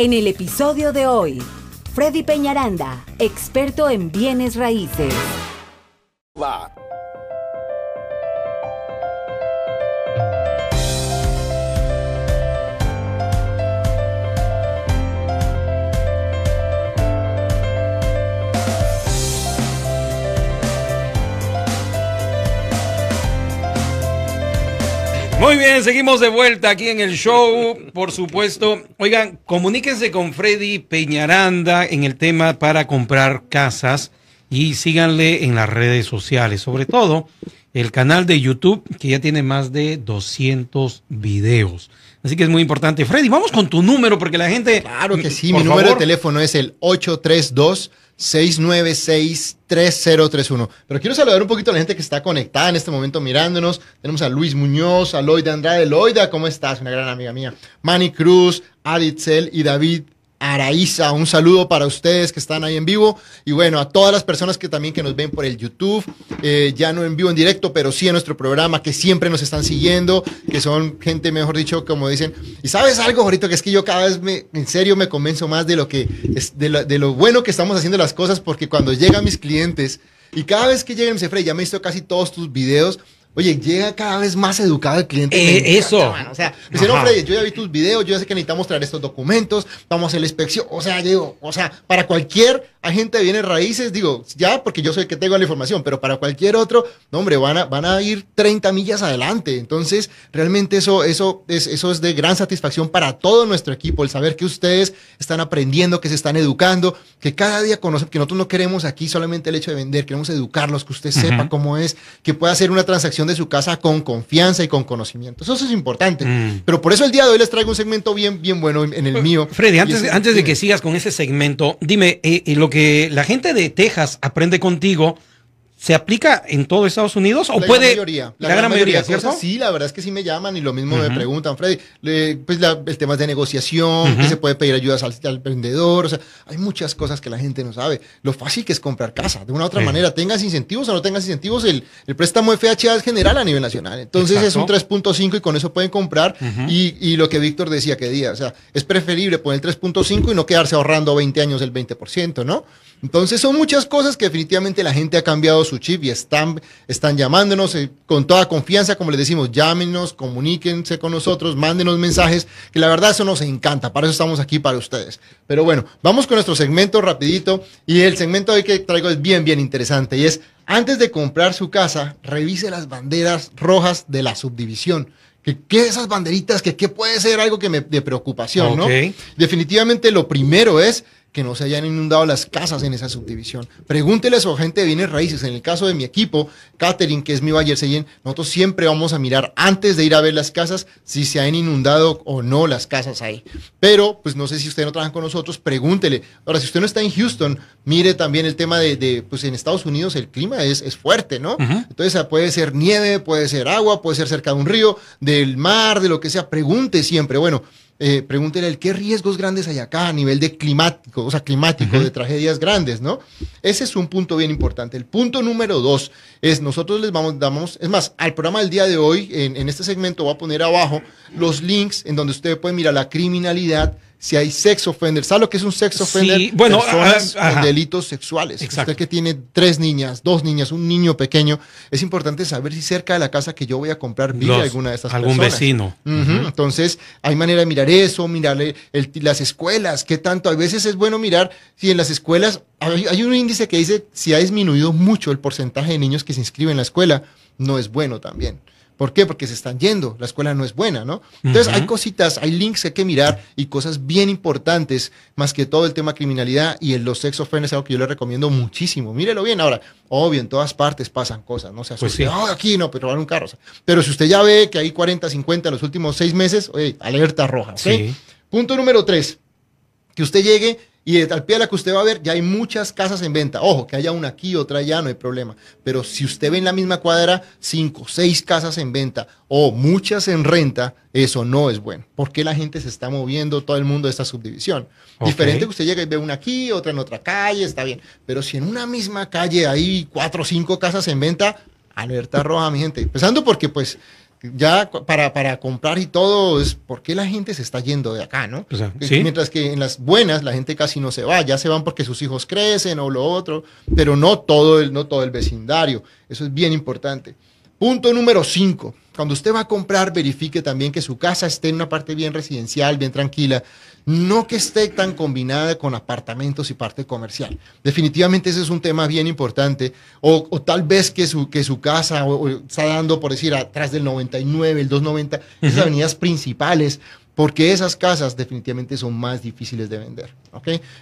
En el episodio de hoy, Freddy Peñaranda, experto en bienes raíces. Muy bien, seguimos de vuelta aquí en el show, por supuesto. Oigan, comuníquense con Freddy Peñaranda en el tema para comprar casas y síganle en las redes sociales, sobre todo el canal de YouTube que ya tiene más de 200 videos. Así que es muy importante. Freddy, vamos con tu número porque la gente... Claro que sí, mi número de teléfono es el 832 696-3031. Pero quiero saludar un poquito a la gente que está conectada en este momento mirándonos. Tenemos a Luis Muñoz, a Loida Andrade. Loida, ¿cómo estás? Una gran amiga mía. Manny Cruz, Aditzel y David Araíza. Un saludo para ustedes que están ahí en vivo y bueno, a todas las personas que también que nos ven por el YouTube, eh, ya no en vivo en directo, pero sí en nuestro programa, que siempre nos están siguiendo, que son gente, mejor dicho, como dicen. Y sabes algo, ahorita que es que yo cada vez me, en serio me convenzo más de lo que es, de, de lo bueno que estamos haciendo las cosas, porque cuando llegan mis clientes y cada vez que llegan me dice, Frey, ya me he visto casi todos tus videos Oye, llega cada vez más educado el cliente. Eh, eso. o sea, dice, no, Freddy, yo ya vi tus videos, yo ya sé que necesitamos traer estos documentos, vamos a hacer la inspección. O sea, digo, o sea, para cualquier agente de bienes raíces, digo, ya porque yo soy el que tengo la información, pero para cualquier otro, no, hombre, van a, van a ir 30 millas adelante. Entonces, realmente eso, eso, es, eso es de gran satisfacción para todo nuestro equipo, el saber que ustedes están aprendiendo, que se están educando, que cada día conocen, que nosotros no queremos aquí solamente el hecho de vender, queremos educarlos, que usted sepa cómo es, que pueda hacer una transacción de su casa con confianza y con conocimiento. Eso, es importante. Mm. Pero por eso el día de hoy les traigo un segmento bien, bien bueno en el mío. Freddy, antes, antes de que sigas con ese segmento, dime, eh, eh, lo que la gente de Texas aprende contigo ¿Se aplica en todo Estados Unidos o la puede? Gran mayoría, la, gran, mayoría, ¿cierto? Sí, la verdad es que sí me llaman y lo mismo me preguntan, Freddy. pues el tema de negociación, que se puede pedir ayudas al, vendedor, o sea, hay muchas cosas que la gente no sabe. Lo fácil que es comprar casa, de una u otra manera, tengas incentivos o no tengas incentivos, el, el préstamo FHA es general a nivel nacional. Entonces es un 3.5 y con eso pueden comprar. y, y, lo que Víctor decía que día, o sea, es preferible poner el 3.5 y no quedarse ahorrando 20 años el 20%, ¿no? Entonces son muchas cosas que definitivamente la gente ha cambiado su chip y están, están llamándonos eh, con toda confianza, como les decimos, llámenos, comuníquense con nosotros, mándenos mensajes, que la verdad eso nos encanta, para eso estamos aquí para ustedes. Pero bueno, vamos con nuestro segmento rapidito y el segmento hoy que traigo es bien, bien interesante y es, antes de comprar su casa, revise las banderas rojas de la subdivisión. ¿Qué, qué esas banderitas? Que, ¿Qué puede ser algo que me, de preocupación? ¿no? Definitivamente lo primero es que no se hayan inundado las casas en esa subdivisión. Pregúntele a su agente de bienes raíces. En el caso de mi equipo, Catherine, que es mi Bayer Seyen, nosotros siempre vamos a mirar antes de ir a ver las casas si se han inundado o no las casas ahí. Pero, pues no sé si usted no trabaja con nosotros, pregúntele. Ahora, si usted no está en Houston, mire también el tema de, pues en Estados Unidos el clima es, es fuerte, ¿no? Entonces puede ser nieve, puede ser agua, puede ser cerca de un río, del mar, de lo que sea. Pregunte siempre. Bueno, eh, pregúntele qué riesgos grandes hay acá a nivel de climático, o sea, climático, de tragedias grandes, ¿no? Ese es un punto bien importante. El punto número dos es, nosotros les vamos, damos, es más, al programa del día de hoy, en, en este segmento voy a poner abajo los links en donde usted puede mirar la criminalidad, si hay sex offender. ¿Sabe lo que es un sex offender? Sí, bueno, Personas con delitos sexuales. Exacto. Usted que tiene tres niñas, dos niñas, un niño pequeño, es importante saber si cerca de la casa que yo voy a comprar vive alguna de estas algún personas. Algún vecino. Entonces, hay manera de mirar eso, mirarle las escuelas, qué tanto. A veces es bueno mirar si en las escuelas hay, hay un índice que dice si ha disminuido mucho el porcentaje de niños que se inscriben en la escuela, no es bueno también. ¿Por qué? Porque se están yendo, la escuela no es buena, ¿no? Entonces hay cositas, hay links que hay que mirar y cosas bien importantes, más que todo el tema criminalidad y el, los sex offenders, algo que yo le recomiendo muchísimo. Mírelo bien ahora. Obvio, en todas partes pasan cosas, no se pues asuste. Pues aquí no, pero robar un carro. Pero si usted ya ve que hay 40, 50 en los últimos seis meses, oye, alerta roja. ¿okay? Punto número tres, que usted llegue y al pie de la que usted va a ver, ya hay muchas casas en venta. Ojo, que haya una aquí, otra allá, no hay problema. Pero si usted ve en la misma cuadra cinco, seis casas en venta o muchas en renta, eso no es bueno. Porque la gente se está moviendo, todo el mundo de esta subdivisión. Diferente que usted llegue y ve una aquí, otra en otra calle, está bien. Pero si en una misma calle hay cuatro o cinco casas en venta, alerta roja, mi gente. Empezando porque, pues, ya para, para comprar y todo, es por qué la gente se está yendo de acá, ¿no? Mientras que en las buenas la gente casi no se va, ya se van porque sus hijos crecen o lo otro, pero no todo el, no todo el vecindario. Eso es bien importante. Punto número 5. Cuando usted va a comprar, verifique también que su casa esté en una parte bien residencial, bien tranquila, no que esté tan combinada con apartamentos y parte comercial. Definitivamente ese es un tema bien importante. O, tal vez que su, que su casa está dando, por decir, atrás del 99, el 290, esas avenidas principales, porque esas casas definitivamente son más difíciles de vender.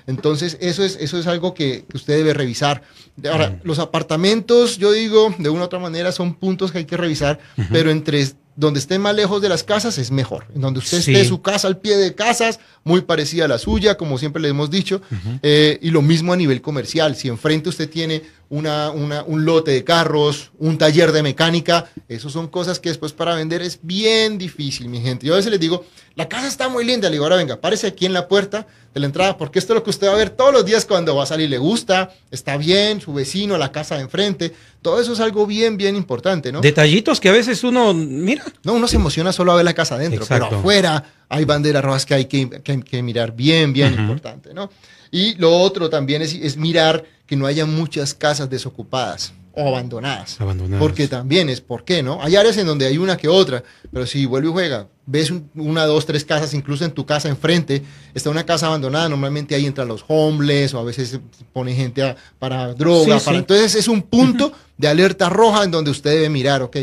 Entonces, eso es, eso es algo que, usted debe revisar. Ahora, los apartamentos, yo digo, de una u otra manera, son puntos que hay que revisar, pero entre donde esté más lejos de las casas es mejor. En donde usted esté su casa al pie de casas, muy parecida a la suya, como siempre le hemos dicho. Eh, y lo mismo a nivel comercial. Si enfrente usted tiene una, un lote de carros, un taller de mecánica, eso son cosas que después para vender es bien difícil, mi gente. Yo a veces les digo, la casa está muy linda. Le digo, ahora venga, párese aquí en la puerta de la entrada, porque esto es lo que usted va a ver todos los días cuando va a salir. Le gusta, está bien, su vecino, la casa de enfrente. Todo eso es algo bien, bien importante, ¿no? Detallitos que a veces uno, mira. No, uno se emociona solo a ver la casa adentro, pero afuera hay banderas rojas que hay que, mirar bien, bien importante, ¿no? Y lo otro también es, es mirar que no haya muchas casas desocupadas o abandonadas. Porque también es, ¿por qué no? Hay áreas en donde hay una que otra, pero si vuelve y juega, ves una, dos, tres casas, incluso en tu casa enfrente, está una casa abandonada, normalmente ahí entran los homeless o a veces pone gente para droga. Entonces es un punto de alerta roja en donde usted debe mirar, ok,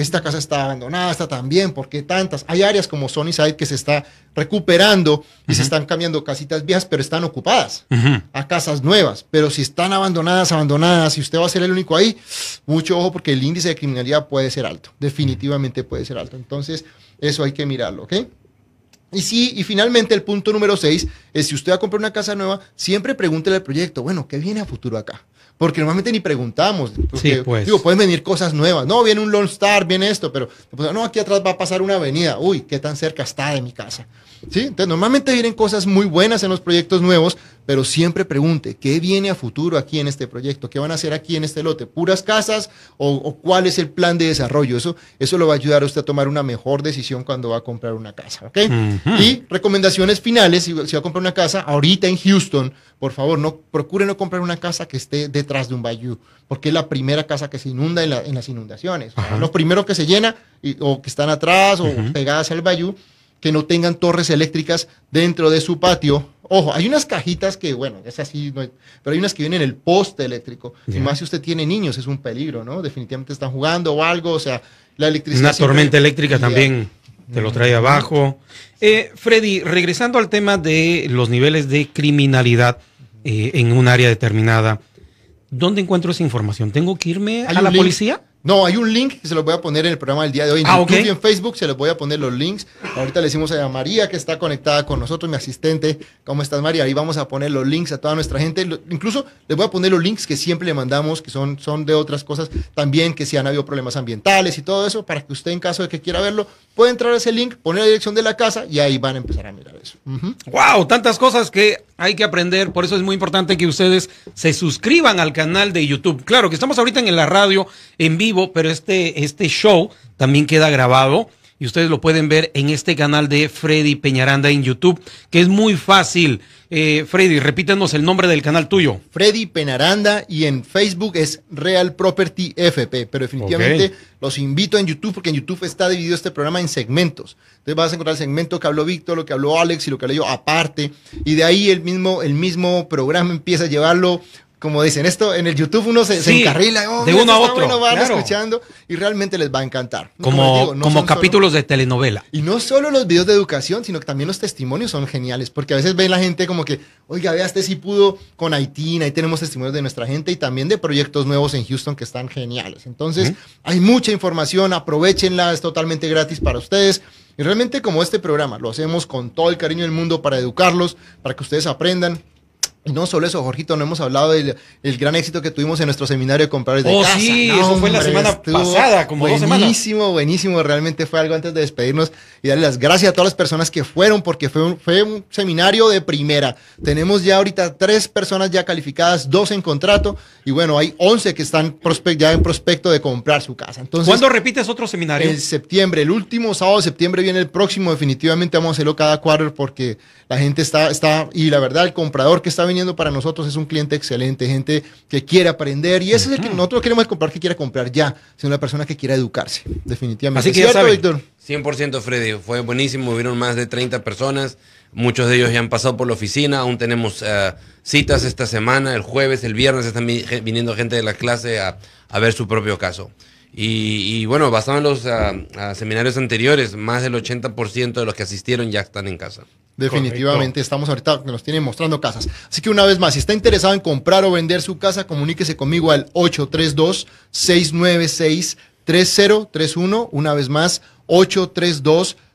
esta casa está abandonada, está también, ¿por qué tantas? Hay áreas como Sunnyside que se está recuperando y se están cambiando casitas viejas, pero están ocupadas a casas nuevas. Pero si están abandonadas, abandonadas, y usted va a ser el único ahí, mucho ojo porque el índice de criminalidad puede ser alto, definitivamente puede ser alto. Entonces, eso hay que mirarlo, ¿ok? Y sí, y finalmente el punto número seis es si usted va a comprar una casa nueva, siempre pregúntele al proyecto, bueno, ¿qué viene a futuro acá? Porque normalmente ni preguntamos. sí, pues. Digo, pueden venir cosas nuevas. No, viene un Lone Star, viene esto, pero no, aquí atrás va a pasar una avenida. Uy, qué tan cerca está de mi casa. ¿Sí? Entonces, normalmente vienen cosas muy buenas en los proyectos nuevos, pero siempre pregunte, ¿qué viene a futuro aquí en este proyecto? ¿Qué van a hacer aquí en este lote? ¿Puras casas o, cuál es el plan de desarrollo? Eso, eso lo va a ayudar a usted a tomar una mejor decisión cuando va a comprar una casa, ¿ok? Y recomendaciones finales, si, va a comprar una casa, ahorita en Houston, por favor, no, procure no comprar una casa que esté detrás de un bayou, porque es la primera casa que se inunda en, las inundaciones. lo primero que se llena o que están atrás o pegadas al bayou que no tengan torres eléctricas dentro de su patio. Ojo, hay unas cajitas que, bueno, es así, pero hay unas que vienen en el poste eléctrico. Y más si usted tiene niños, es un peligro, ¿no? Definitivamente están jugando o algo, o sea, la electricidad. Una tormenta eléctrica también te lo trae abajo. Eh, Freddy, regresando al tema de los niveles de criminalidad eh, en un área determinada, ¿dónde encuentro esa información? ¿Tengo que irme a la policía? No, hay un link que se lo voy a poner en el programa del día de hoy. En ah, YouTube y en Facebook se los voy a poner los links. Ahorita le decimos a María que está conectada con nosotros, mi asistente. ¿Cómo estás, María? Ahí vamos a poner los links a toda nuestra gente. Incluso les voy a poner los links que siempre le mandamos, que son, son de otras cosas también, que si han habido problemas ambientales y todo eso, para que usted, en caso de que quiera verlo, pueda entrar a ese link, poner la dirección de la casa y ahí van a empezar a mirar eso. ¡Wow! Tantas cosas que hay que aprender. Por eso es muy importante que ustedes se suscriban al canal de YouTube. Claro que estamos ahorita en la radio en vivo pero este, este show también queda grabado y ustedes lo pueden ver en este canal de Freddy Peñaranda en YouTube, que es muy fácil. Eh, Freddy, repítenos el nombre del canal tuyo. Freddy Peñaranda y en Facebook es Real Property FP, pero definitivamente los invito en YouTube porque en YouTube está dividido este programa en segmentos. Entonces vas a encontrar el segmento que habló Víctor, lo que habló Alex y lo que hablé yo aparte, y de ahí el mismo, el mismo programa empieza a llevarlo como dicen, esto en el YouTube uno se, encarrila, oh, de uno a otro, van escuchando y realmente les va a encantar. Como, como, capítulos de telenovela. Y no solo los videos de educación, sino que también los testimonios son geniales, porque a veces ven la gente como que, oiga, vea, este sí pudo con Haití, ahí tenemos testimonios de nuestra gente y también de proyectos nuevos en Houston que están geniales. Entonces, hay mucha información, aprovechenla, es totalmente gratis para ustedes. Y realmente como este programa, lo hacemos con todo el cariño del mundo para educarlos, para que ustedes aprendan no solo eso, Jorgito, no hemos hablado del el gran éxito que tuvimos en nuestro seminario de compradores de oh, casa. sí, eso fue la semana pasada, como buenísimo, dos semanas. Buenísimo, buenísimo. Realmente fue algo antes de despedirnos y darle las gracias a todas las personas que fueron, porque fue un, fue un seminario de primera. Tenemos ya ahorita tres personas ya calificadas, dos en contrato, y bueno, hay once que están prospect, ya en prospecto de comprar su casa. Entonces, ¿Cuándo repites otro seminario? En septiembre, el último sábado de septiembre viene el próximo. Definitivamente vamos a hacerlo cada quarter porque la gente está, está, y la verdad, el comprador que está viniendo para nosotros es un cliente excelente, gente que quiere aprender. Y ese es el que nosotros queremos comprar que quiera comprar ya, sino una persona que quiera educarse. Definitivamente. Así que ya ¿Cierto, saben. Víctor? 100% Freddy, fue buenísimo, hubieron más de 30 personas, muchos de ellos ya han pasado por la oficina, aún tenemos eh, citas esta semana, el jueves, el viernes están viniendo gente de la clase a, a ver su propio caso. Y, y bueno, basado en los ah, seminarios anteriores, más del 80% de los que asistieron ya están en casa. Definitivamente estamos ahorita que nos tienen mostrando casas. Así que una vez más, si está interesado en comprar o vender su casa, comuníquese conmigo al 832-696-3031. Una vez más,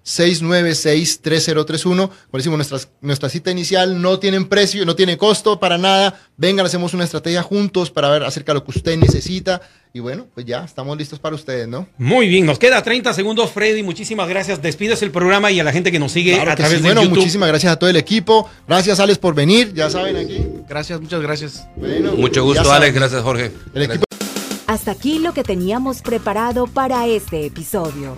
832-696-3031. Por decimos, nuestra, nuestra cita inicial no tiene precio, no tiene costo para nada. Vengan, hacemos una estrategia juntos para ver acerca de lo que usted necesita. Y bueno, pues ya estamos listos para ustedes, ¿no? Muy bien, nos queda 30 segundos, Freddy. Muchísimas gracias. Despides el programa y a la gente que nos sigue Claro a través sí. de Bueno, YouTube. muchísimas gracias a todo el equipo. Gracias, Alex, por venir. Ya saben aquí. Gracias, muchas gracias. Bueno, Mucho gusto, saben. Alex, gracias Jorge. El equipo Hasta aquí lo que teníamos preparado para este episodio.